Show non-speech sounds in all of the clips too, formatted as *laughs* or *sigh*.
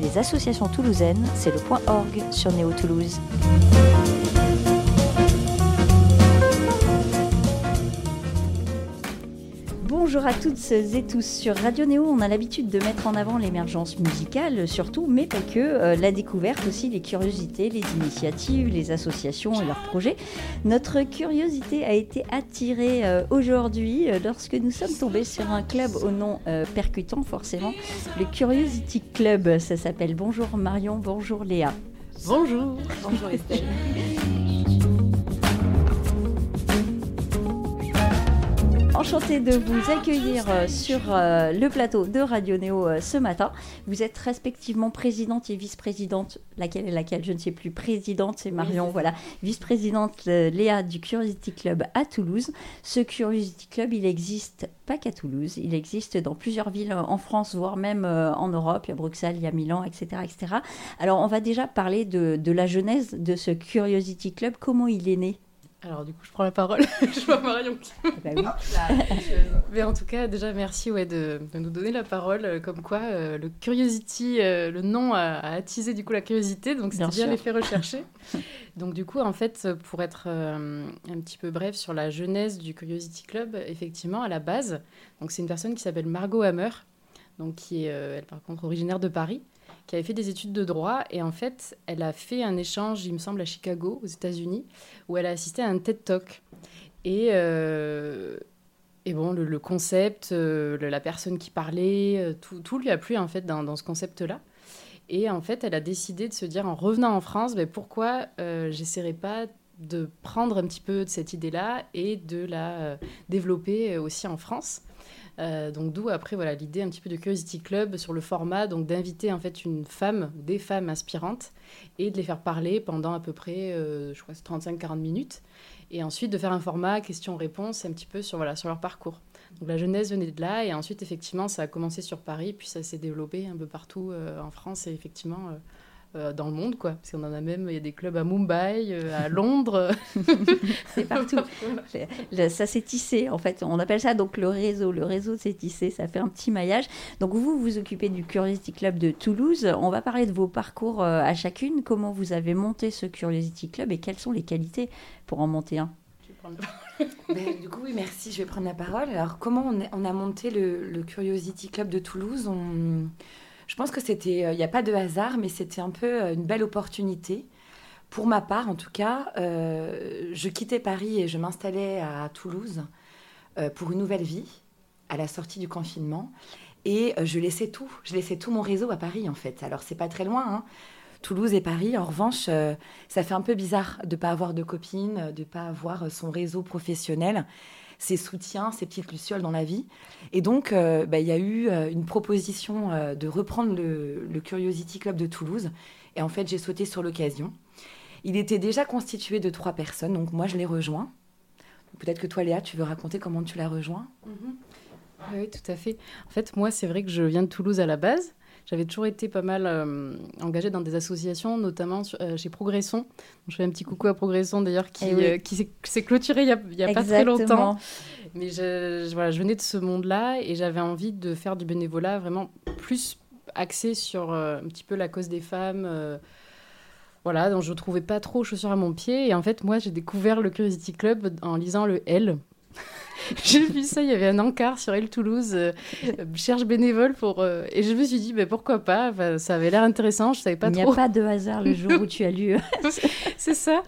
des associations toulousaines, c'est le point org sur Néo Toulouse. Bonjour à toutes et tous. Sur Radio Néo, on a l'habitude de mettre en avant l'émergence musicale, surtout, mais pas que, euh, la découverte aussi, les curiosités, les initiatives, les associations et leurs projets. Notre curiosité a été attirée euh, aujourd'hui euh, lorsque nous sommes tombés sur un club au nom percutant, forcément, le Curiosity Club. Ça s'appelle Bonjour Marion, bonjour Léa. Bonjour. Bonjour Estelle. Enchantée de vous accueillir euh, sur euh, le plateau de Radio Néo euh, ce matin. Vous êtes respectivement présidente et vice-présidente, laquelle est laquelle, je ne sais plus. Présidente, c'est Marion, voilà. Vice-présidente Léa du Curiosity Club à Toulouse. Ce Curiosity Club, il existe pas qu'à Toulouse, il existe dans plusieurs villes en France, voire même en Europe. Il y a Bruxelles, il y a Milan, etc. etc. Alors, on va déjà parler de, de la genèse de ce Curiosity Club. Comment il est né? Alors du coup, je prends la parole. *laughs* je vois Marion qui... bah oui. *laughs* Mais en tout cas, déjà, merci ouais, de, nous donner la parole. Euh, comme quoi, euh, le Curiosity, euh, le nom a, attisé du coup la curiosité, donc c'est bien l'effet recherché. *laughs* donc du coup, en fait, pour être un petit peu bref sur la genèse du Curiosity Club, effectivement, à la base, donc c'est une personne qui s'appelle Margot Hammer, donc qui est, elle par contre, originaire de Paris qui avait fait des études de droit. Et en fait, elle a fait un échange, il me semble, à Chicago, aux États-Unis, où elle a assisté à un TED Talk. Et, euh, et bon, le, concept, euh, la personne qui parlait, euh, tout, tout, lui a plu en fait dans, ce concept-là. Et en fait, elle a décidé de se dire, en revenant en France, ben, pourquoi j'essaierais pas de prendre un petit peu de cette idée-là et de la développer aussi en France. Euh, donc d'où après voilà l'idée un petit peu de Curiosity Club sur le format donc d'inviter en fait une femme des femmes inspirantes et de les faire parler pendant à peu près euh, je crois 35-40 minutes et ensuite de faire un format questions-réponses un petit peu sur voilà sur leur parcours. Donc la jeunesse venait de là et ensuite effectivement ça a commencé sur Paris puis ça s'est développé un peu partout euh, en France et effectivement euh, dans le monde, quoi. Parce qu'on en a même, il y a des clubs à Mumbai, euh, à Londres. *laughs* c'est partout. ça s'est tissé, en fait. On appelle ça donc le réseau. Le réseau s'est tissé, ça fait un petit maillage. Donc vous, vous occupez du Curiosity Club de Toulouse. On va parler de vos parcours euh, à chacune. Comment vous avez monté ce Curiosity Club et quelles sont les qualités pour en monter un? Ben, *laughs* du coup, oui, merci. Je vais prendre la parole. Alors, comment on, on a monté le, le, Curiosity Club de Toulouse? On je pense que c'était, il euh, n'y a pas de hasard, mais c'était un peu euh, une belle opportunité. Pour ma part, en tout cas, euh, je quittais Paris et je m'installais à Toulouse pour une nouvelle vie, à la sortie du confinement. Et je laissais tout, je laissais tout mon réseau à Paris, en fait. Alors, c'est pas très loin, hein. Toulouse et Paris. En revanche, ça fait un peu bizarre de pas avoir de copine, de pas avoir son réseau professionnel ses soutiens, ses petites lucioles dans la vie. Et donc, euh, bah, il y a eu euh, une proposition euh, de reprendre le, Curiosity Club de Toulouse. Et en fait, j'ai sauté sur l'occasion. Il était déjà constitué de trois personnes, donc moi, je l'ai rejoint. Peut-être que toi, Léa, tu veux raconter comment tu l'as rejoint? Mhm. Oui, tout à fait. En fait, moi, c'est vrai que je viens de Toulouse à la base. J'avais toujours été pas mal euh, engagée dans des associations, notamment euh, chez Progresson. Je fais un petit coucou à Progresson d'ailleurs, qui, eh euh, qui s'est clôturé il n'y a, a pas très longtemps. Mais je, voilà, je venais de ce monde-là et j'avais envie de faire du bénévolat vraiment plus axé sur un petit peu la cause des femmes. voilà, donc je ne trouvais pas trop chaussures à mon pied. Et en fait, moi, j'ai découvert le Curiosity Club en lisant le L. *laughs* j'ai vu ça, il y avait un encart sur Elle Toulouse, euh, cherche bénévole pour. Euh, et je me suis dit, mais pourquoi pas Ça avait l'air intéressant, je savais pas trop. Il n'y a pas de hasard le jour où tu as lu. *laughs* c'est ça.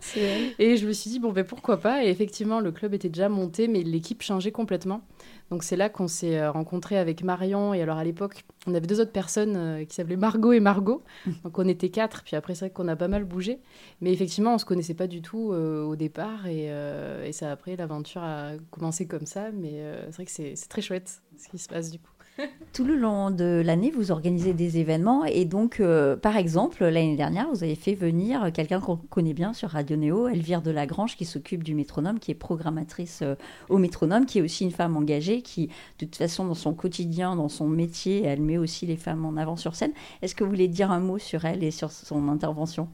Et je me suis dit, bon, ben pourquoi pas Et effectivement, le club était déjà monté, mais l'équipe changeait complètement. Donc c'est là qu'on s'est euh, rencontré avec Marion. Et alors à l'époque, on avait deux autres personnes euh, qui s'appelaient Margot et Margot. *laughs* Donc on était quatre. Puis après, c'est vrai qu'on a pas mal bougé. Mais effectivement, on se connaissait pas du tout euh, au départ. Et, et ça après, l'aventure a commencé comme ça. Mais c'est vrai que c'est très chouette ce qui se passe du coup. *laughs* Tout le long de l'année, vous organisez des événements et donc, euh, par exemple, l'année dernière, vous avez fait venir quelqu'un qu'on connaît bien sur Radio Néo, Elvire Delagrange, qui s'occupe du métronome, qui est programmatrice euh, au métronome, qui est aussi une femme engagée, qui, de toute façon, dans son quotidien, dans son métier, elle met aussi les femmes en avant sur scène. Est-ce que vous voulez dire un mot sur elle et sur son intervention?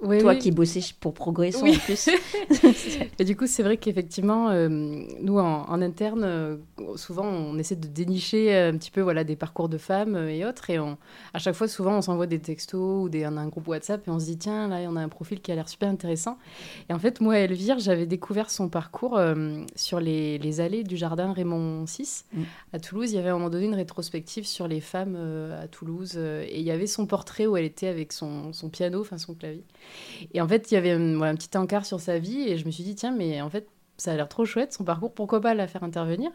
Toi qui bossais pour Progression en plus. *laughs* *laughs* et du coup, c'est vrai qu'effectivement, euh, nous, en, interne, euh, souvent, on essaie de dénicher un petit peu voilà, des parcours de femmes et autres. Et on, à chaque fois, souvent, on s'envoie des textos ou des, un, un groupe WhatsApp et on se dit, tiens, là, on a un profil qui a l'air super intéressant. Et en fait, moi, Elvire, j'avais découvert son parcours sur les, les, allées du jardin Raymond VI mm. à Toulouse. Il y avait à un moment donné une rétrospective sur les femmes à Toulouse. et il y avait son portrait où elle était avec son, son piano, enfin son clavier. Et en fait, il y avait un, un petit encart sur sa vie. Et je me suis dit, tiens, mais en fait, ça a l'air trop chouette son parcours, pourquoi pas la faire intervenir?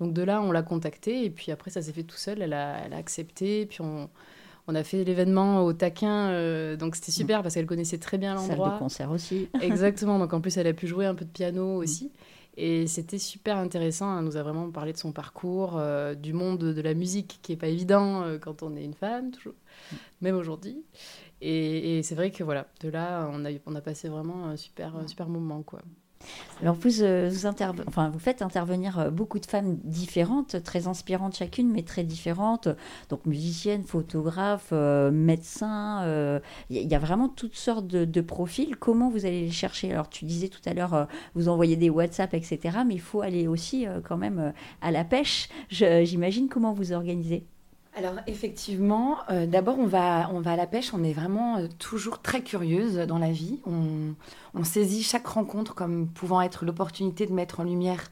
Donc de là, on l'a contactée et puis après, ça s'est fait tout seul, elle a, elle a accepté, puis on, on, a fait l'événement au taquin, euh, donc c'était super parce qu'elle connaissait très bien l'endroit. Salle de concert aussi. Exactement, *laughs* donc en plus, elle a pu jouer un peu de piano aussi. Et c'était super intéressant, elle nous a vraiment parlé de son parcours, euh, du monde de la musique qui est pas évident euh, quand on est une femme, toujours, même aujourd'hui. Et, et c'est vrai que voilà, de là, on a, on a passé vraiment un super, un super moment. quoi. Alors vous, euh, vous, faites intervenir euh, beaucoup de femmes différentes, très inspirantes chacune, mais très différentes. Donc musiciennes, photographes, euh, médecins. Il y, a vraiment toutes sortes de, profils. Comment vous allez les chercher? Alors tu disais tout à l'heure, vous envoyez des WhatsApp, etc. Mais il faut aller aussi quand même à la pêche. J'imagine comment vous organisez? Alors effectivement, euh, d'abord on va, on va à la pêche, on est vraiment euh, toujours très curieuse dans la vie. On, saisit chaque rencontre comme pouvant être l'opportunité de mettre en lumière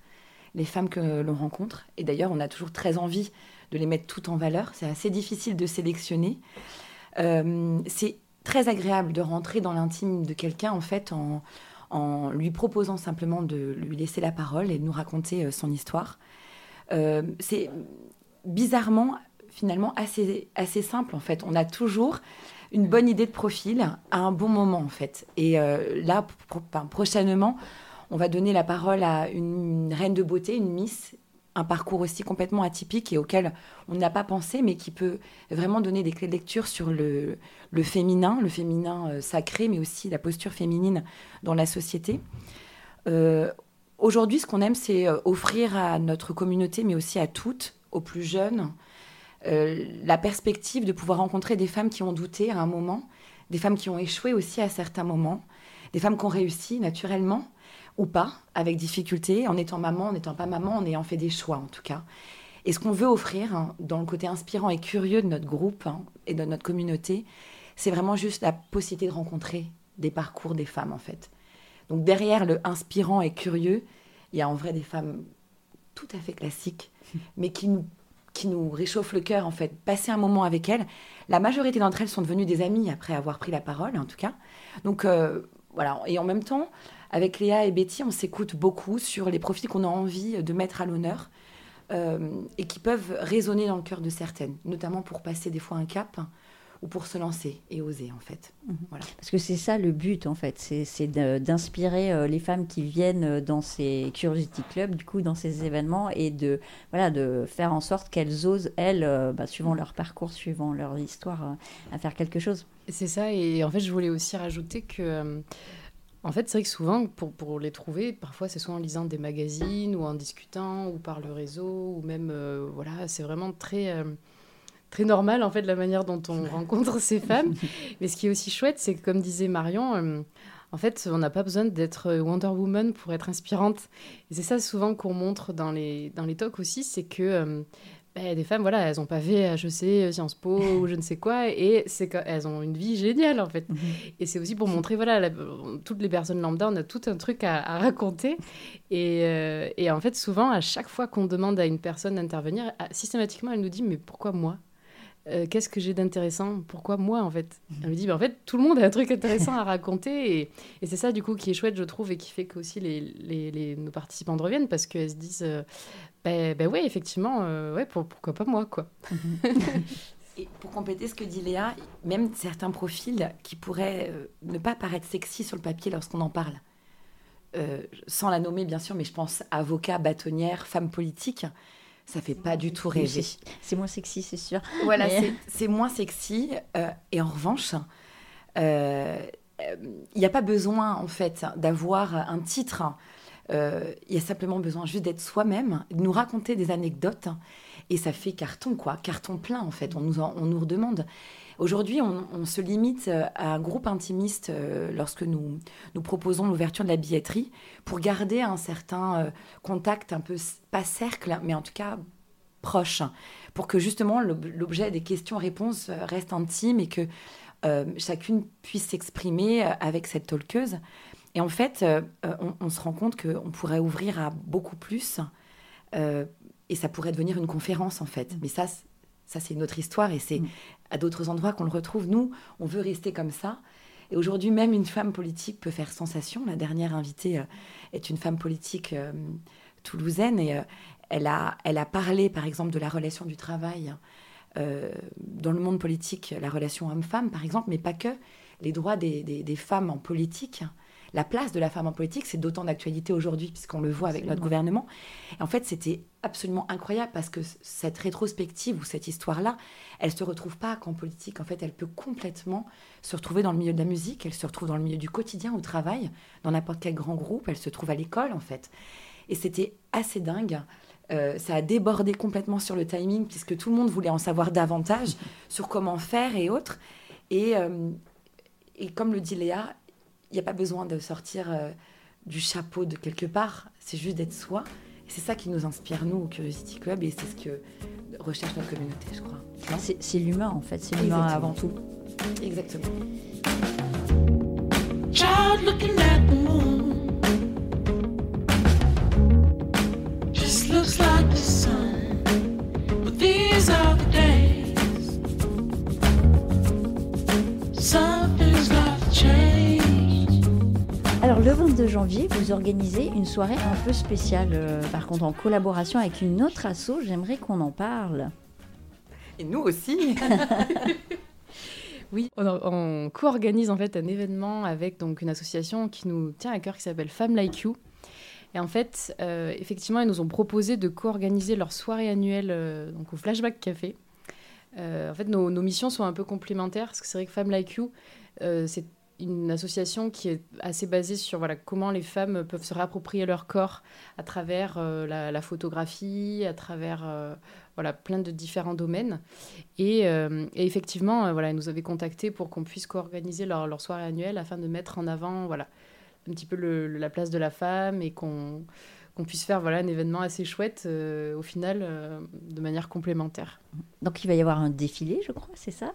les femmes que l'on rencontre. Et d'ailleurs, on a toujours très envie de les mettre toutes en valeur. C'est assez difficile de sélectionner. Euh, c'est très agréable de rentrer dans l'intime de quelqu'un en fait en, en, lui proposant simplement de lui laisser la parole et de nous raconter son histoire. c'est bizarrement finalement assez, assez simple en fait. On a toujours une bonne idée de profil à un bon moment en fait. Et euh, là, prochainement, on va donner la parole à une reine de beauté, une Miss, un parcours aussi complètement atypique et auquel on n'a pas pensé, mais qui peut vraiment donner des clés de lecture sur le, féminin, le féminin euh, sacré, mais aussi la posture féminine dans la société. Euh, aujourd'hui, ce qu'on aime, c'est offrir à notre communauté, mais aussi à toutes, aux plus jeunes, euh, la perspective de pouvoir rencontrer des femmes qui ont douté à un moment, des femmes qui ont échoué aussi à certains moments, des femmes qui ont réussi naturellement ou pas, avec difficulté, en étant maman, en n'étant pas maman, en ayant fait des choix en tout cas. Et ce qu'on veut offrir hein, dans le côté inspirant et curieux de notre groupe hein, et de notre communauté, c'est vraiment juste la possibilité de rencontrer des parcours des femmes en fait. Donc derrière le inspirant et curieux, il y a en vrai des femmes tout à fait classiques, mais qui nous qui nous réchauffe le cœur, en fait, passer un moment avec elles. La majorité d'entre elles sont devenues des amies après avoir pris la parole, en tout cas. Donc, euh, voilà. Et en même temps, avec Léa et Betty, on s'écoute beaucoup sur les profils qu'on a envie de mettre à l'honneur euh, et qui peuvent résonner dans le cœur de certaines, notamment pour passer des fois un cap ou pour se lancer et oser en fait. Mhm. Voilà. Parce que c'est ça le but en fait, c'est d'inspirer euh, les femmes qui viennent euh, dans ces Curiosity Club, du coup dans ces événements et de, voilà, de faire en sorte qu'elles osent, elles, euh, bah, suivant leur parcours, suivant leur histoire, à faire quelque chose. C'est ça et en fait je voulais aussi rajouter que... En fait, c'est vrai que souvent, pour, pour, les trouver, parfois c'est soit en lisant des magazines ou en discutant ou par le réseau ou même, voilà, c'est vraiment très très normal en fait la manière dont on rencontre ces femmes. *laughs* Mais ce qui est aussi chouette, c'est que comme disait Marion, euh, en fait, on n'a pas besoin d'être Wonder Woman pour être inspirante. Et c'est ça souvent qu'on montre dans les, dans les talks aussi, c'est que euh, bah, des femmes, voilà, elles n'ont pas fait HEC, Sciences Po *laughs* ou je ne sais quoi, et c'est qu'elles ont une vie géniale en fait. Mhm. Et c'est aussi pour montrer, voilà, toutes les personnes lambda, on a tout un truc à, raconter. Et, euh, et, en fait, souvent, à chaque fois qu'on demande à une personne d'intervenir, systématiquement, elle nous dit, mais pourquoi moi? Euh, qu'est-ce que j'ai d'intéressant? Pourquoi moi, en fait? Elle me dit, bah, en fait, tout le monde a un truc intéressant à raconter. Et, et c'est ça, du coup, qui est chouette, je trouve, et qui fait que aussi les, les, nos participants reviennent parce qu'elles se disent, euh, ben bah, ouais, effectivement, euh, ouais, pourquoi pas moi, quoi? *laughs* et pour compléter ce que dit Léa, même certains profils qui pourraient ne pas paraître sexy sur le papier lorsqu'on en parle, sans la nommer, bien sûr, mais je pense avocat, bâtonnière, femme politique ça fait pas du tout rêver. C'est moins sexy, c'est sûr. Voilà, c'est moins sexy. Euh, et en revanche, il euh, n'y a pas besoin, en fait, d'avoir un titre il y a simplement besoin juste d'être soi-même, de nous raconter des anecdotes, et ça fait carton, quoi, carton plein en fait, on nous, on nous redemande. Aujourd'hui, on, se limite à un groupe intimiste lorsque nous, nous proposons l'ouverture de la billetterie pour garder un certain contact, un peu, pas cercle, mais en tout cas proche, pour que justement l'objet des questions-réponses reste intime et que euh, chacune puisse s'exprimer euh, avec cette talkeuse. Et en fait, euh, on, se rend compte qu'on pourrait ouvrir à beaucoup plus et ça pourrait devenir une conférence en fait. Mais ça, ça c'est une autre histoire et c'est mm. à d'autres endroits qu'on le retrouve. Nous, on veut rester comme ça. Et aujourd'hui, même une femme politique peut faire sensation. La dernière invitée est une femme politique toulousaine et elle, a, elle a parlé, par exemple, de la relation du travail euh, dans le monde politique, la relation homme-femme, par exemple, mais pas que. Les droits des, femmes en politique, la place de la femme en politique, c'est d'autant d'actualité aujourd'hui, puisqu'on le voit avec notre gouvernement. Et en fait, c'était absolument incroyable parce que cette rétrospective ou cette histoire-là, elle se retrouve pas qu'en politique. En fait, elle peut complètement se retrouver dans le milieu de la musique, elle se retrouve dans le milieu du quotidien, au travail, dans n'importe quel grand groupe, elle se trouve à l'école, en fait. Et c'était assez dingue euh, ça a débordé complètement sur le timing puisque tout le monde voulait en savoir davantage sur comment faire et autres. Et, euh, et comme le dit Léa, n'y a pas besoin de sortir euh, du chapeau de quelque part, c'est juste d'être soi. c'est ça qui nous inspire, nous, au Curiosity Club, et c'est ce que recherche notre communauté, je crois. C'est l'humain, en fait, c'est l'humain avant tout. Exactement. Alors le 22 janvier, vous organisez une soirée un peu spéciale, euh, par contre en collaboration avec une autre asso, j'aimerais qu'on en parle. Et nous aussi *laughs* Oui, on, co-organise en fait un événement avec donc une association qui nous tient à cœur qui s'appelle Femmes Like You et en fait, euh, effectivement, ils nous ont proposé de co-organiser leur soirée annuelle euh, donc au Flashback Café. Euh, en fait, nos, missions sont un peu complémentaires, parce que c'est vrai que Femmes Like You, c'est une association qui est assez basée sur voilà, comment les femmes peuvent se réapproprier leur corps à travers la, photographie, à travers voilà, plein de différents domaines. Et, et effectivement, voilà, ils nous avaient contactés pour qu'on puisse co-organiser leur, leur, soirée annuelle afin de mettre en avant voilà, un petit peu la place de la femme et qu'on puisse faire voilà, un événement assez chouette euh, au final euh, de manière complémentaire. Donc il va y avoir un défilé, je crois, c'est ça?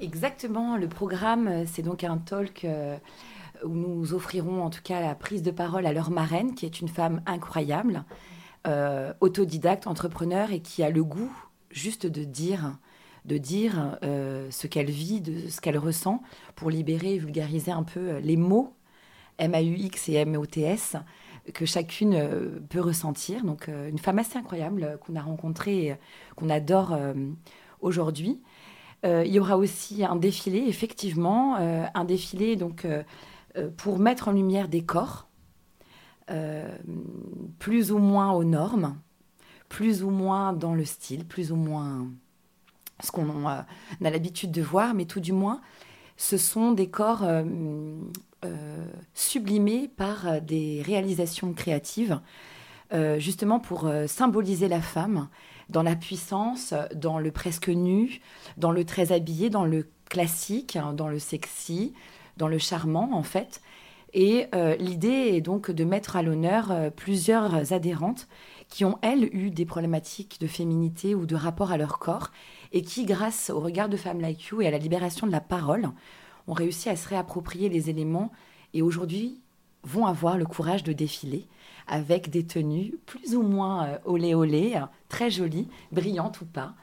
Exactement, le programme, euh, c'est donc un talk où nous offrirons en tout cas la prise de parole à leur marraine, qui est une femme incroyable, autodidacte, entrepreneur et qui a le goût juste de dire de dire ce qu'elle vit, de ce qu'elle ressent, pour libérer et vulgariser un peu les mots M-A-U-X et M-O-T-S que chacune euh, peut ressentir. Donc euh, une femme assez incroyable euh, qu'on a rencontrée, et qu'on adore aujourd'hui. Il y aura aussi un défilé, effectivement, un défilé donc pour mettre en lumière des corps, plus ou moins aux normes, plus ou moins dans le style, plus ou moins ce qu'on a l'habitude de voir, mais tout du moins, ce sont des corps euh, sublimé par euh, des réalisations créatives, euh, justement pour symboliser la femme dans la puissance, dans le presque nu, dans le très habillé, dans le classique, hein, dans le sexy, dans le charmant en fait. Et l'idée est donc de mettre à l'honneur plusieurs adhérentes qui ont, elles, eu des problématiques de féminité ou de rapport à leur corps et qui, grâce au regard de femmes like you et à la libération de la parole, ont réussi à se réapproprier les éléments et aujourd'hui vont avoir le courage de défiler avec des tenues plus ou moins euh, olé olé, hein, très jolies, brillantes ou pas,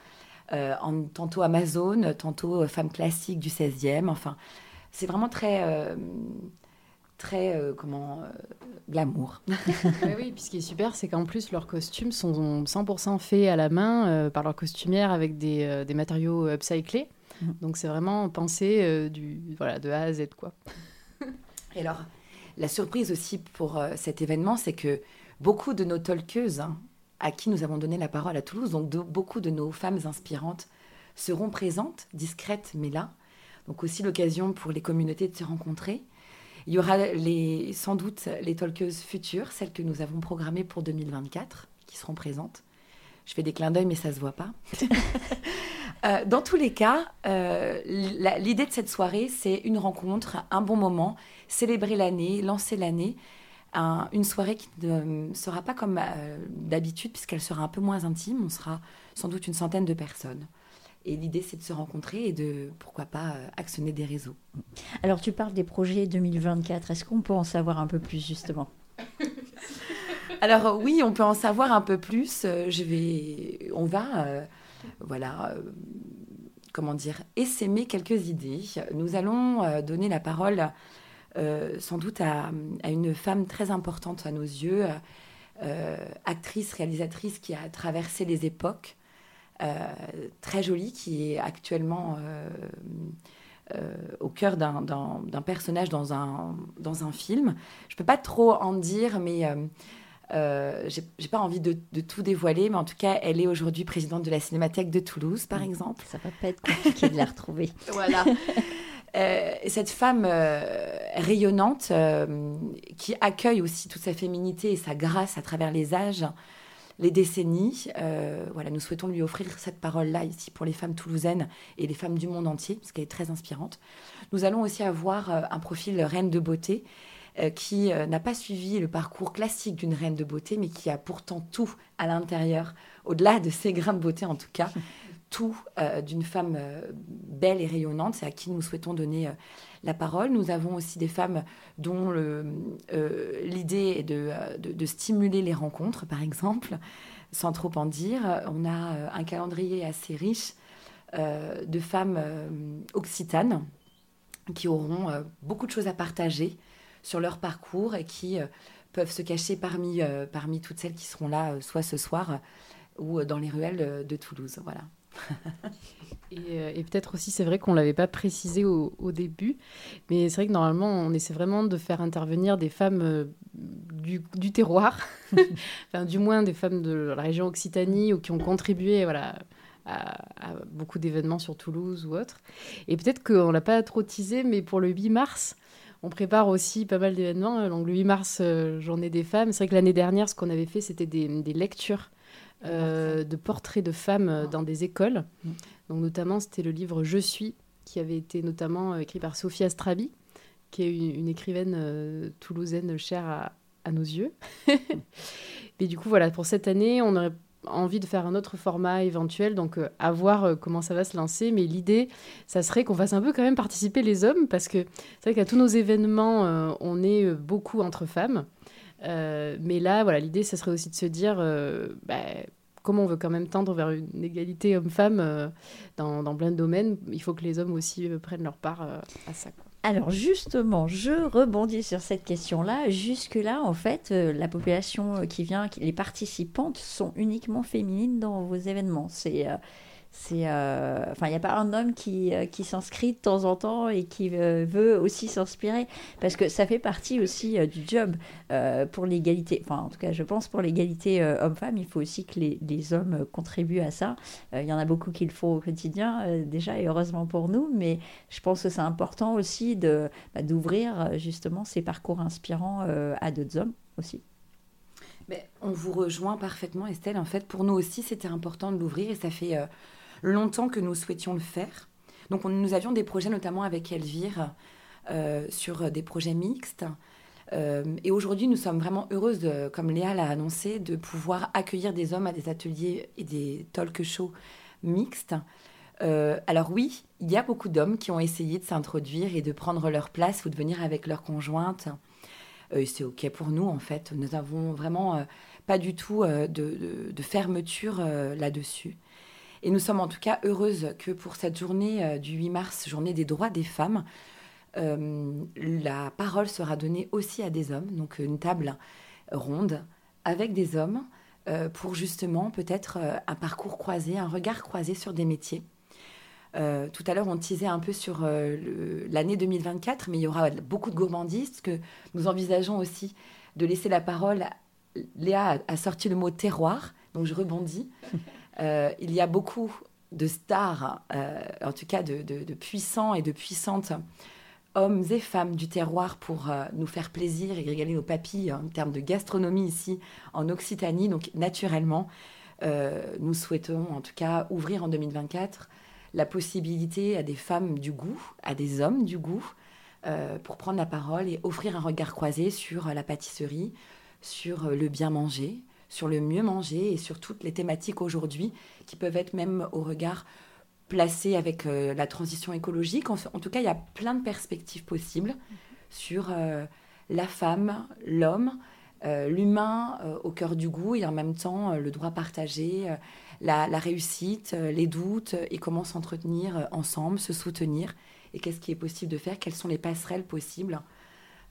euh, en, tantôt Amazon, tantôt euh, femme classique du 16e. Enfin, c'est vraiment très, très comment, glamour. *laughs* oui, oui, puis ce qui est super, c'est qu'en plus, leurs costumes sont 100% faits à la main par leur costumière avec des, des matériaux upcyclés. Mm. Donc c'est vraiment pensé du, voilà, de A à Z. Quoi. Et alors, la surprise aussi pour euh, cet événement, c'est que beaucoup de nos talkeuses, hein, à qui nous avons donné la parole à Toulouse, donc beaucoup de nos femmes inspirantes, seront présentes, discrètes mais là. Donc aussi l'occasion pour les communautés de se rencontrer. Il y aura sans doute les talkeuses futures, celles que nous avons programmées pour 2024, qui seront présentes. Je fais des clins d'œil, mais ça ne se voit pas. *laughs* Euh, dans tous les cas, euh, l'idée de cette soirée, c'est une rencontre, un bon moment, célébrer l'année, lancer l'année. une soirée qui ne sera pas comme euh, d'habitude, puisqu'elle sera un peu moins intime. On sera sans doute une centaine de personnes. Et l'idée, c'est de se rencontrer et de, pourquoi pas, actionner des réseaux. Alors, tu parles des projets 2024. Est-ce qu'on peut en savoir un peu plus, justement? *laughs* Alors, oui, on peut en savoir un peu plus. Je vais... On va voilà, euh, comment dire, essaimer quelques idées. Nous allons euh, donner la parole euh, sans doute à, une femme très importante à nos yeux, actrice, réalisatrice qui a traversé les époques, très jolie, qui est actuellement au cœur d'un personnage dans un, film. Je ne peux pas trop en dire, mais j'ai pas envie de, tout dévoiler, mais en tout cas, elle est aujourd'hui présidente de la Cinémathèque de Toulouse, par mm. exemple. Ça va pas être compliqué de la retrouver. *laughs* voilà. Euh, cette femme euh, rayonnante qui accueille aussi toute sa féminité et sa grâce à travers les âges, les décennies. voilà, nous souhaitons lui offrir cette parole-là ici pour les femmes toulousaines et les femmes du monde entier, parce qu'elle est très inspirante. Nous allons aussi avoir un profil reine de beauté euh, qui euh, n'a pas suivi le parcours classique d'une reine de beauté, mais qui a pourtant tout à l'intérieur, au-delà de ses grains de beauté en tout cas, *laughs* tout euh, d'une femme belle et rayonnante, c'est à qui nous souhaitons donner la parole. Nous avons aussi des femmes dont l'idée est de, de, stimuler les rencontres, par exemple, sans trop en dire. On a un calendrier assez riche de femmes occitanes qui auront beaucoup de choses à partager sur leur parcours et qui euh, peuvent se cacher parmi, euh, parmi toutes celles qui seront là, euh, soit ce soir ou dans les ruelles de Toulouse. Voilà. *laughs* et, peut-être aussi, c'est vrai qu'on ne l'avait pas précisé au, début, mais c'est vrai que normalement, on essaie vraiment de faire intervenir des femmes du, terroir, *laughs* enfin, du moins des femmes de la région Occitanie ou qui ont contribué voilà, à, à beaucoup d'événements sur Toulouse ou autre. Et peut-être qu'on ne l'a pas trop teasé, mais pour le 8 mars, on prépare aussi pas mal d'événements. Donc le 8 mars, euh, journée des femmes. C'est vrai que l'année dernière, ce qu'on avait fait, c'était des, lectures euh, de portraits de femmes euh, dans des écoles. Mm. Donc notamment, c'était le livre Je suis, qui avait été notamment écrit par Sophie Astrabi, qui est une, écrivaine toulousaine chère à, à nos yeux. *laughs* Et du coup, voilà, pour cette année, on aurait envie de faire un autre format éventuel, donc euh, à voir euh, comment ça va se lancer. Mais l'idée, ça serait qu'on fasse un peu quand même participer les hommes, parce que c'est vrai qu'à tous nos événements, euh, on est beaucoup entre femmes. mais là, voilà, l'idée, ça serait aussi de se dire, bah, comment on veut quand même tendre vers une égalité homme-femme dans, dans, plein de domaines, il faut que les hommes aussi prennent leur part à ça. Alors justement, je rebondis sur cette question-là. Jusque-là, en fait, euh, la population qui vient, les participantes sont uniquement féminines dans vos événements. C'est euh, c'est euh, il n'y a pas un homme qui, euh, qui s'inscrit de temps en temps et qui euh, veut aussi s'inspirer. Parce que ça fait partie aussi du job. Pour l'égalité enfin en tout cas je pense pour l'égalité homme-femme il faut aussi que les, les hommes contribuent à ça. Il y en a beaucoup qui le font au quotidien déjà et heureusement pour nous. Mais je pense que c'est important aussi de bah, d'ouvrir justement ces parcours inspirants à d'autres hommes aussi. Mais on vous rejoint parfaitement, Estelle. En fait, pour nous aussi, c'était important de l'ouvrir et ça fait longtemps que nous souhaitions le faire. Donc nous avions des projets notamment avec Elvire euh, sur des projets mixtes. Euh, et aujourd'hui, nous sommes vraiment heureuses, comme Léa l'a annoncé, de pouvoir accueillir des hommes à des ateliers et des talk shows mixtes. Euh, alors oui, il y a beaucoup d'hommes qui ont essayé de s'introduire et de prendre leur place ou de venir avec leur conjointe. c'est OK pour nous, en fait. Nous n'avons vraiment pas du tout de, fermeture là-dessus. Et nous sommes en tout cas heureuses que pour cette journée euh, du 8 mars, journée des droits des femmes, euh, la parole sera donnée aussi à des hommes, donc une table ronde avec des hommes euh, pour justement peut-être un parcours croisé, un regard croisé sur des métiers. tout à l'heure, on teasait un peu sur l'année 2024, mais il y aura beaucoup de gourmandistes que nous envisageons aussi de laisser la parole. Léa a sorti le mot terroir, donc je rebondis. *laughs* Euh, il y a beaucoup de stars, euh, en tout cas de, puissants et de puissantes hommes et femmes du terroir pour nous faire plaisir et régaler nos papilles en termes de gastronomie ici en Occitanie. Donc naturellement, nous souhaitons en tout cas ouvrir en 2024 la possibilité à des femmes du goût, à des hommes du goût, euh, pour prendre la parole et offrir un regard croisé sur la pâtisserie, sur le bien manger, sur le mieux manger et sur toutes les thématiques aujourd'hui qui peuvent être même au regard placé avec euh, la transition écologique. En, tout cas, il y a plein de perspectives possibles sur euh, la femme, l'homme, l'humain au cœur du goût et en même temps le droit partagé, la, réussite, euh, les doutes euh, et comment s'entretenir euh, ensemble, se soutenir et qu'est-ce qui est possible de faire, quelles sont les passerelles possibles?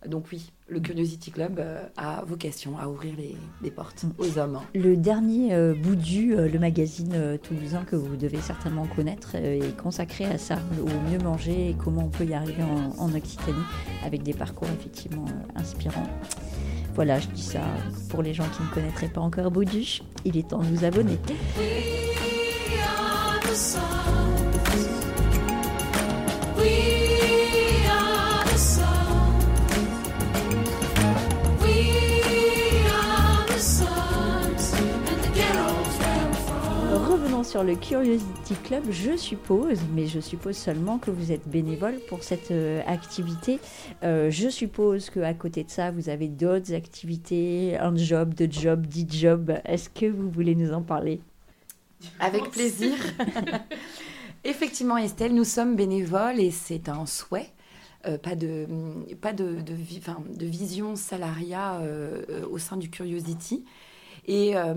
Donc oui, le Curiosity Club a vocation à ouvrir les, portes aux hommes. Le dernier bout du, le magazine toulousain que vous devez certainement connaître, est consacré à ça, au mieux manger et comment on peut y arriver en, en Occitanie, avec des parcours effectivement inspirants. Voilà, je dis ça pour les gens qui ne connaîtraient pas encore Baudu. Il est temps de vous abonner. Sur le Curiosity Club, je suppose, mais je suppose seulement que vous êtes bénévole pour cette euh, activité. Euh, je suppose qu'à côté de ça, vous avez d'autres activités, un job, deux jobs, dix jobs. Est-ce que vous voulez nous en parler? Avec plaisir. *laughs* Effectivement, Estelle, nous sommes bénévoles et c'est un souhait. Euh, pas de, pas de, de, de vision salariat au sein du Curiosity. Et euh,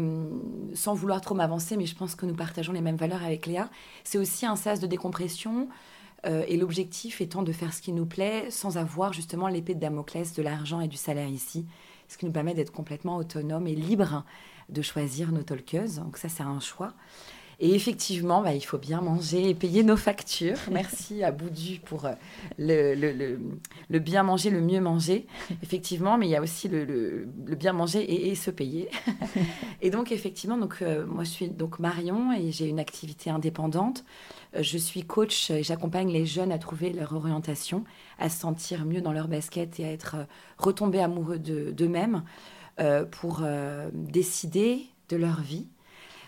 sans vouloir trop m'avancer, mais je pense que nous partageons les mêmes valeurs avec Léa, c'est aussi un sas de décompression. Euh, et l'objectif étant de faire ce qui nous plaît sans avoir justement l'épée de Damoclès de l'argent et du salaire ici, ce qui nous permet d'être complètement autonome et libre de choisir nos talkeuses. Donc ça, c'est un choix. Et effectivement, bah, il faut bien manger et payer nos factures. Merci à Boudu pour euh, le, le, le, bien manger, le mieux manger. Effectivement, mais il y a aussi le, bien manger et, se payer. *laughs* et donc, effectivement, donc, euh, moi, je suis donc Marion et j'ai une activité indépendante. Euh, je suis coach et j'accompagne les jeunes à trouver leur orientation, à se sentir mieux dans leur basket et à être retombés amoureux d'eux-mêmes pour décider de leur vie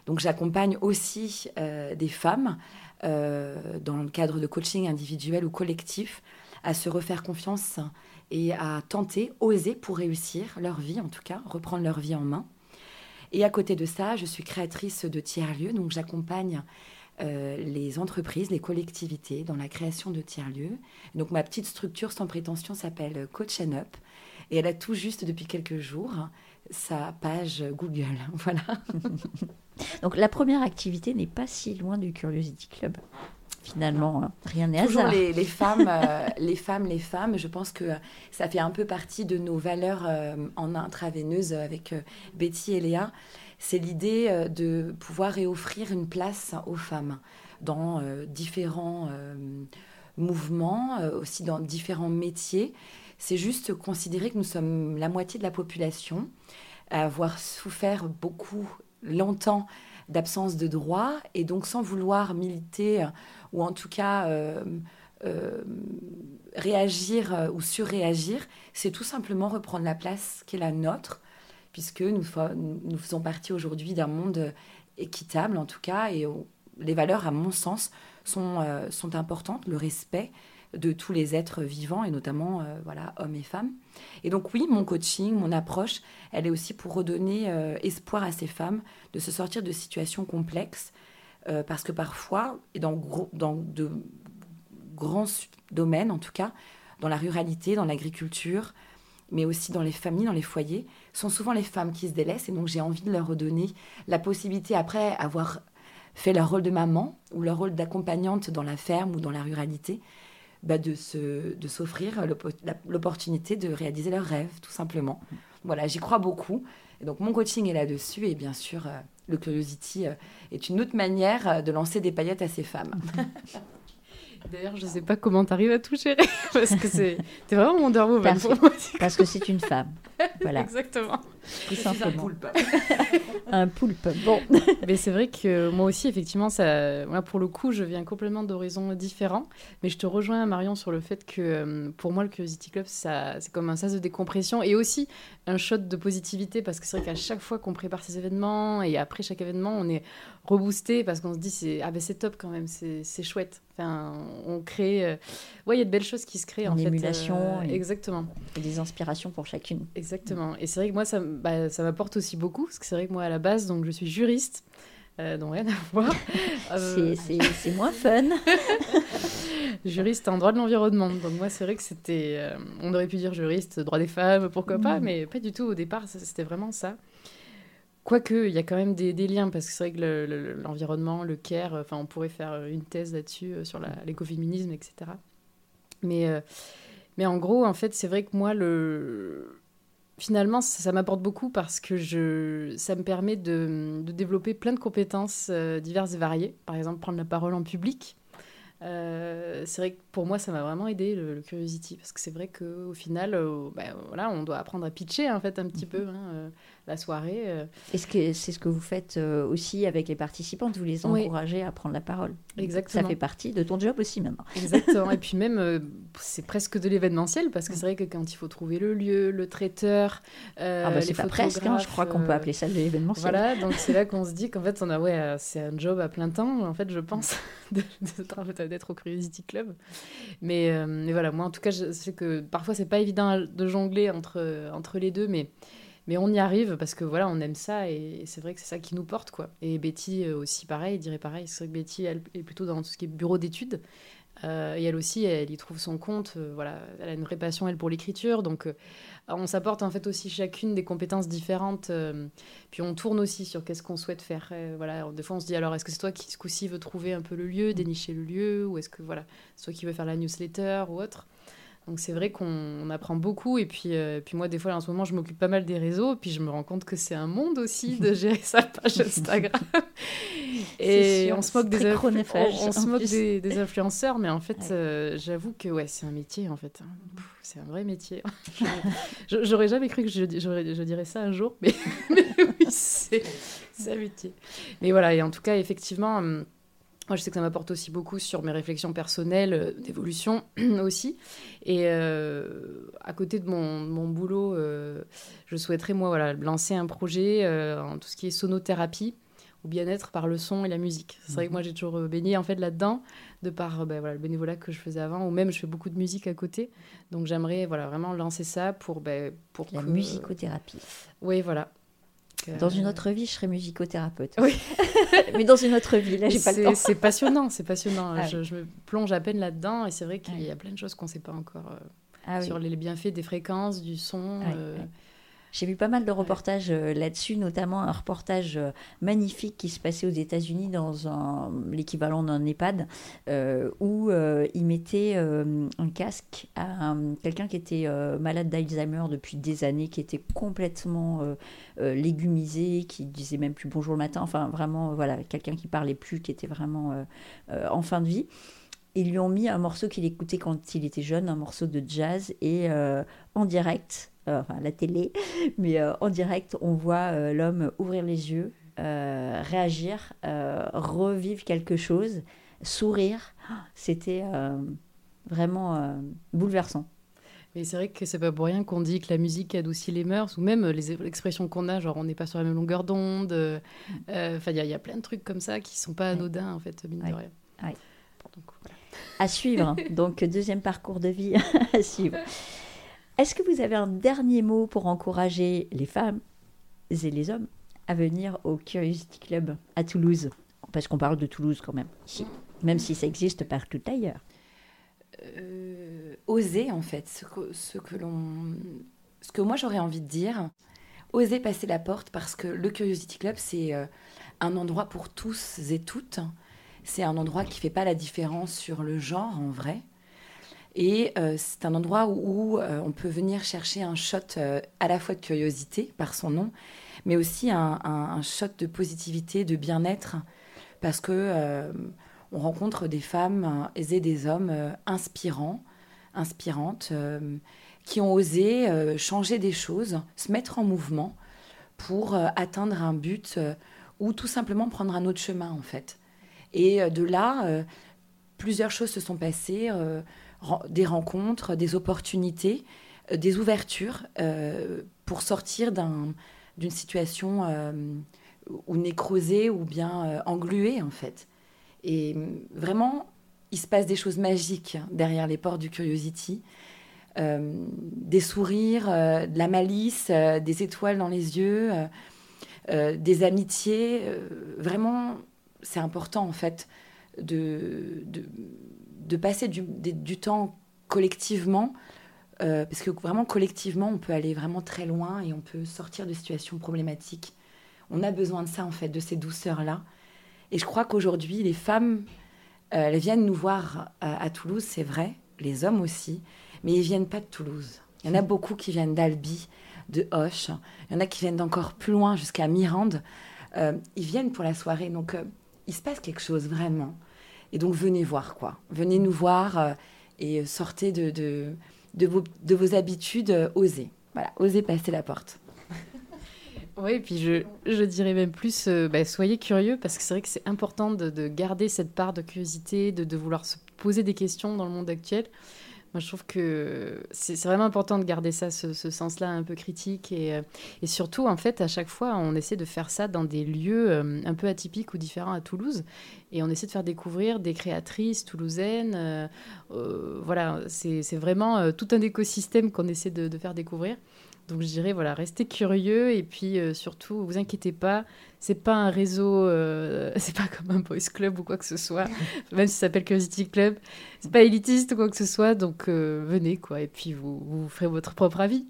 donc j'accompagne aussi euh, des femmes euh, dans le cadre de coaching individuel ou collectif à se refaire confiance et à tenter, oser pour réussir leur vie en tout cas, reprendre leur vie en main. Et à côté de ça, je suis créatrice de tiers-lieux, donc j'accompagne euh, les entreprises, les collectivités dans la création de tiers-lieux. Donc ma petite structure sans prétention s'appelle Coach and Up et elle a tout juste depuis quelques jours sa page Google. *laughs* Voilà. *laughs* Donc la première activité n'est pas si loin du Curiosity Club. Finalement, hein. rien n'est hasard. Les, les femmes, *laughs* euh, les femmes, les femmes. Je pense que ça fait un peu partie de nos valeurs euh, en intraveineuse avec euh, Betty et Léa. C'est l'idée de pouvoir réoffrir une place aux femmes dans différents mouvements, aussi dans différents métiers. C'est juste considérer que nous sommes la moitié de la population, avoir souffert beaucoup longtemps d'absence de droits et donc sans vouloir militer euh, ou en tout cas euh, euh, réagir ou surréagir, c'est tout simplement reprendre la place qui est la nôtre, puisque nous, nous faisons partie aujourd'hui d'un monde équitable en tout cas, et les valeurs, à mon sens, sont, sont importantes, le respect, de tous les êtres vivants et notamment euh, voilà hommes et femmes. Et donc oui, mon coaching, mon approche, elle est aussi pour redonner euh, espoir à ces femmes de se sortir de situations complexes euh, parce que parfois et dans, dans de grands domaines en tout cas, dans la ruralité, dans l'agriculture, mais aussi dans les familles, dans les foyers, sont souvent les femmes qui se délaissent et donc j'ai envie de leur redonner la possibilité après avoir fait leur rôle de maman ou leur rôle d'accompagnante dans la ferme ou dans la ruralité, bah, de, s'offrir l'opportunité de réaliser leurs rêves, tout simplement. Voilà, j'y crois beaucoup. Et donc mon coaching est là-dessus et bien sûr, euh, le Curiosity euh, est une autre manière euh, de lancer des paillettes à ces femmes. *laughs* D'ailleurs, je ne sais pas comment tu arrives à tout gérer, *laughs* parce que c'est vraiment Wonder Woman parce, pour moi. Parce que c'est une femme. *laughs* Voilà. Exactement. Tout simplement. Un poulpe. *laughs* un poulpe. Bon. Mais c'est vrai que moi aussi, effectivement, ça, moi, pour le coup, je viens complètement d'horizons différents. Mais je te rejoins, Marion, sur le fait que euh, pour moi, le Curiosity Club, c'est comme un sas de décompression et aussi un shot de positivité parce que c'est vrai qu'à chaque fois qu'on prépare ces événements et après chaque événement, on est reboosté parce qu'on se dit c'est ah ben c'est top quand même, c'est chouette. Enfin, on crée, euh, ouais, il y a de belles choses qui se créent en fait. euh, exactement. Et des inspirations pour chacune. Exactement. Et c'est vrai que moi ça, bah, ça m'apporte aussi beaucoup parce que c'est vrai que moi à la base donc je suis juriste. Euh, donc rien à voir. *laughs* C'est moins fun. *laughs* juriste en droit de l'environnement. Donc moi, c'est vrai que c'était... on aurait pu dire juriste, droit des femmes, pourquoi pas, mm. mais pas du tout au départ, c'était vraiment ça. Quoique, il y a quand même des, liens, parce que c'est vrai que l'environnement, le, care, enfin, on pourrait faire une thèse là-dessus, euh, sur l'écoféminisme, etc. Mais, euh, mais en gros, en fait, c'est vrai que moi, le... finalement, ça, m'apporte beaucoup parce que je... ça me permet de, développer plein de compétences euh, diverses et variées. Par exemple, prendre la parole en public. c'est vrai que pour moi, ça m'a vraiment aidé le, Curiosity parce que c'est vrai qu'au final, ben, voilà, on doit apprendre à pitcher en fait un petit mm-hmm. peu. Hein, la soirée. Euh. Est-ce que c'est ce que vous faites euh, aussi avec les participantes Vous les encouragez à prendre la parole? Exactement. Ça fait partie de ton job aussi maintenant. Exactement. Et puis même, euh, *laughs* c'est presque de l'événementiel parce que c'est vrai que quand il faut trouver le lieu, le traiteur, ah bah, c'est pas presque. Hein, je crois qu'on peut appeler ça de l'événementiel. Voilà. Donc c'est là qu'on se dit qu'en fait on a ouais, c'est un job à plein temps. En fait, je pense *laughs* d'être au Curiosity Club. Mais, mais voilà, moi en tout cas, je sais que parfois c'est pas évident de jongler entre entre les deux, mais mais on y arrive parce que voilà, on aime ça et c'est vrai que c'est ça qui nous porte quoi. Et Betty euh, aussi pareil, dirait pareil. C'est vrai que Betty elle est plutôt dans tout ce qui est bureau d'études. Euh, et elle aussi, elle y trouve son compte. Euh, voilà, elle a une vraie passion elle pour l'écriture, donc on s'apporte en fait aussi chacune des compétences différentes. puis on tourne aussi sur qu'est-ce qu'on souhaite faire. voilà, des fois on se dit alors est-ce que c'est toi qui ce coup-ci veut trouver un peu le lieu, dénicher le lieu, ou est-ce que voilà, c'est toi qui veut faire la newsletter ou autre. Donc c'est vrai qu'on apprend beaucoup. Et puis, euh, puis moi, des fois, en ce moment, je m'occupe pas mal des réseaux. Puis je me rends compte que c'est un monde aussi de *laughs* gérer sa page Instagram. et on se moque, des, on, se moque des, influenceurs. Mais en fait, euh, j'avoue que ouais, c'est un métier, en fait. Hein. C'est un vrai métier. *laughs* J'aurais jamais cru que je, je, dirais ça un jour. *laughs* Mais, mais oui, c'est un métier. Mais voilà, et en tout cas, effectivement... Moi, je sais que ça m'apporte aussi beaucoup sur mes réflexions personnelles, euh, d'évolution *clears throat* aussi. Et euh, à côté de mon, mon boulot, euh, je souhaiterais, moi, voilà, lancer un projet en tout ce qui est sonothérapie ou bien-être par le son et la musique. C'est vrai que moi, j'ai toujours baigné en fait là-dedans, de par ben, voilà, le bénévolat que je faisais avant, ou même je fais beaucoup de musique à côté. Donc j'aimerais voilà, vraiment lancer ça pour... Ben, pour la musicothérapie. Oui, voilà. Dans une autre vie, je serais musicothérapeute. Oui. *laughs* Mais dans une autre vie, là, j'ai pas le temps. C'est passionnant, c'est passionnant. Ah je, me plonge à peine là-dedans et c'est vrai qu'il y a plein de choses qu'on ne sait pas encore euh, ah sur les bienfaits des fréquences, du son. Euh, j'ai vu pas mal de reportages euh, là-dessus, notamment un reportage euh, magnifique qui se passait aux États-Unis dans un, l'équivalent d'un EHPAD, euh, où ils mettaient un casque à quelqu'un qui était malade d'Alzheimer depuis des années, qui était complètement légumisé, qui disait même plus bonjour le matin, enfin vraiment, voilà, quelqu'un qui parlait plus, qui était vraiment en fin de vie. Ils lui ont mis un morceau qu'il écoutait quand il était jeune, un morceau de jazz, et en direct, enfin la télé, mais euh, en direct, on voit euh, l'homme ouvrir les yeux, réagir, revivre quelque chose, sourire. C'était vraiment bouleversant. Mais c'est vrai que c'est pas pour rien qu'on dit que la musique adoucit les mœurs, ou même les expressions qu'on a, genre on n'est pas sur la même longueur d'onde. Enfin, il y, a plein de trucs comme ça qui sont pas anodins, en fait, mine de rien. À suivre. *laughs* Donc, deuxième parcours de vie *laughs* à suivre. Est-ce que vous avez un dernier mot pour encourager les femmes et les hommes à venir au Curiosity Club à Toulouse? Parce qu'on parle de Toulouse quand même, même si ça existe partout ailleurs. Euh, oser en fait, ce que, ce que l'on, ce que moi j'aurais envie de dire, oser passer la porte parce que le Curiosity Club c'est euh, un endroit pour tous et toutes. C'est un endroit qui fait pas la différence sur le genre en vrai. Et euh, c'est un endroit où, euh, on peut venir chercher un shot euh, à la fois de curiosité par son nom, mais aussi un, shot de positivité, de bien-être, parce que on rencontre des femmes et des hommes inspirants, inspirantes, qui ont osé changer des choses, se mettre en mouvement pour atteindre un but ou tout simplement prendre un autre chemin en fait. Et de là, plusieurs choses se sont passées, des rencontres, des opportunités, des ouvertures pour sortir d'une situation ou nécrosée ou bien euh, engluée en fait. Et mm, vraiment, il se passe des choses magiques derrière les portes du Curiosity. Euh, des sourires, euh, de la malice, des étoiles dans les yeux, des amitiés. vraiment, c'est important en fait de, de passer du, du, temps collectivement, parce que vraiment collectivement, on peut aller vraiment très loin et on peut sortir de situations problématiques on a besoin de ça, en fait, de ces douceurs-là. Et je crois qu'aujourd'hui, les femmes, euh, elles viennent nous voir à, Toulouse, c'est vrai, les hommes aussi, mais ils viennent pas de Toulouse. Il y en a *laughs* beaucoup qui viennent d'Albi, de Hoche. Il y en a qui viennent d'encore plus loin, jusqu'à Mirande. Euh, ils viennent pour la soirée, donc euh, il se passe quelque chose vraiment. Et donc venez voir, quoi. Venez nous voir et sortez de, de, vos, de vos habitudes, osez. Voilà, osez passer la porte. *laughs* Oui, et puis je, je, dirais même plus, euh, bah, soyez curieux, parce que c'est vrai que c'est important de, de, garder cette part de curiosité, de, de, vouloir se poser des questions dans le monde actuel. Moi, je trouve que c'est vraiment important de garder ça, ce, sens-là un peu critique. Et, euh, et, surtout, en fait, à chaque fois, on essaie de faire ça dans des lieux euh, un peu atypiques ou différents à Toulouse. Et on essaie de faire découvrir des créatrices toulousaines. Euh, voilà, c'est vraiment tout un écosystème qu'on essaie de, faire découvrir. Donc je dirais voilà, restez curieux et puis euh, surtout, vous inquiétez pas, c'est pas un réseau, euh, *laughs* c'est pas comme un boys club ou quoi que ce soit, *laughs* même si ça s'appelle Curiosity Club, c'est pas élitiste ou quoi que ce soit, donc euh, venez quoi et puis vous, vous ferez votre propre avis.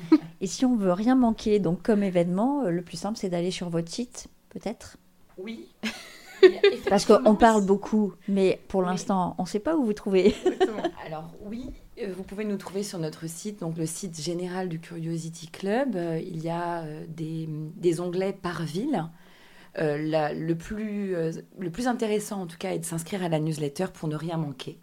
*laughs* et si on veut rien manquer, donc comme événement, le plus simple c'est d'aller sur votre site, peut-être? Oui. Parce qu'on parle beaucoup, mais pour l'instant, on ne sait pas où vous trouvez. Alors oui, euh, vous pouvez nous trouver sur notre site, donc le site général du Curiosity Club. Euh, il y a euh, des, onglets par ville. le, plus, le plus intéressant, en tout cas, est de s'inscrire à la newsletter pour ne rien manquer.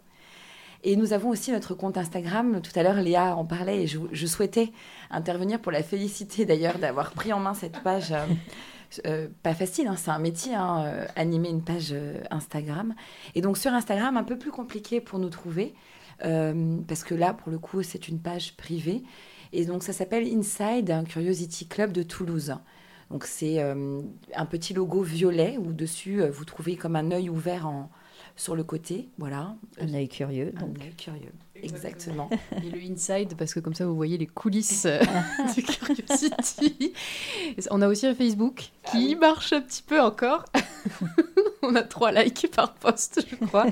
Et nous avons aussi notre compte Instagram. Tout à l'heure, Léa en parlait et je, souhaitais intervenir pour la féliciter d'ailleurs d'avoir pris en main cette page. pas facile, hein, c'est un métier, hein, animer une page Instagram. Et donc sur Instagram, un peu plus compliqué pour nous trouver. Euh, parce que là, pour le coup, c'est une page privée. Et donc, ça s'appelle Inside, un Curiosity Club de Toulouse. Donc, c'est euh, un petit logo violet où dessus, euh, vous trouvez comme un œil ouvert en, sur le côté. Voilà. Un œil curieux. Un œil curieux. Exactement. Et le inside, parce que comme ça, vous voyez les coulisses *laughs* *laughs* du Curiosity. On a aussi un Facebook qui ah marche un petit peu encore. *laughs* on a trois likes par post, je crois.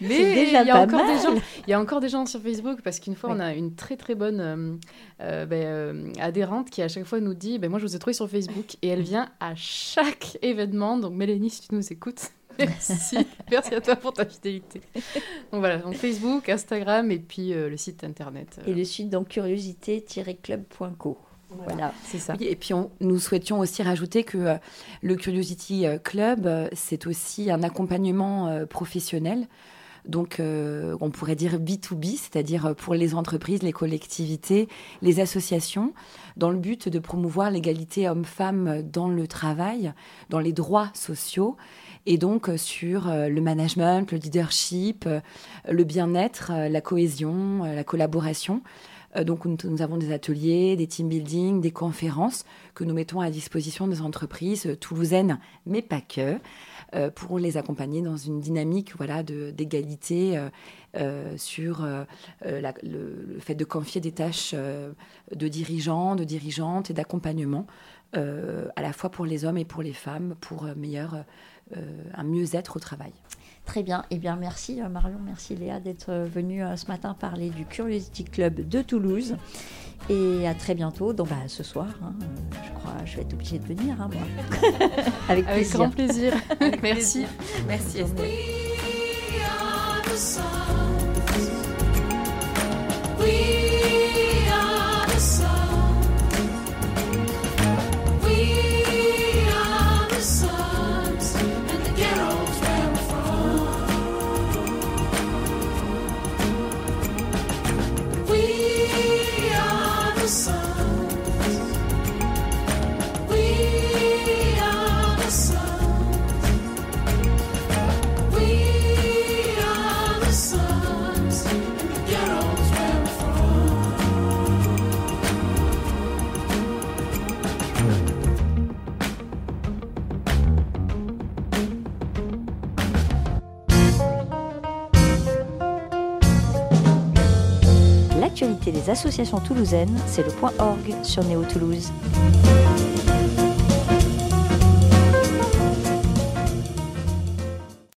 Mais il y, a encore des gens, il y a encore des gens sur Facebook parce qu'une fois, on a une très très bonne euh, euh, ben, euh, adhérente qui à chaque fois nous dit ben, Moi, je vous ai trouvé sur Facebook et elle vient à chaque événement. Donc, Mélanie, si tu nous écoutes, *laughs* merci. merci à toi pour ta fidélité. Donc voilà, donc Facebook, Instagram et puis le site internet. Et le site, donc curiosité-club.co. Voilà, c'est ça. et puis nous souhaitions aussi rajouter que euh, le Curiosity euh, Club, euh, c'est aussi un accompagnement professionnel. Donc, on pourrait dire B2B, c'est-à-dire pour les entreprises, les collectivités, les associations, dans le but de promouvoir l'égalité homme-femme dans le travail, dans les droits sociaux, et donc sur le management, le leadership, le bien-être, la cohésion, la collaboration. Euh, donc nous, avons des ateliers, des team building, des conférences que nous mettons à disposition des entreprises euh, toulousaines, mais pas que, euh, pour les accompagner dans une dynamique voilà, d'égalité sur le, fait de confier des tâches de dirigeants, de dirigeantes et d'accompagnement, à la fois pour les hommes et pour les femmes, pour meilleur, un mieux-être au travail. Très bien. Eh bien, merci euh, Marion, merci Léa d'être euh, venue euh, ce matin parler du Curiosity Club de Toulouse. Et à très bientôt. Donc, bah, ce soir, hein, je crois, je vais être obligée de venir, hein, moi. *laughs* Avec, Avec grand plaisir. *laughs* merci. Merci Estelle. Associations toulousaines, c'est le point org sur Néo Toulouse.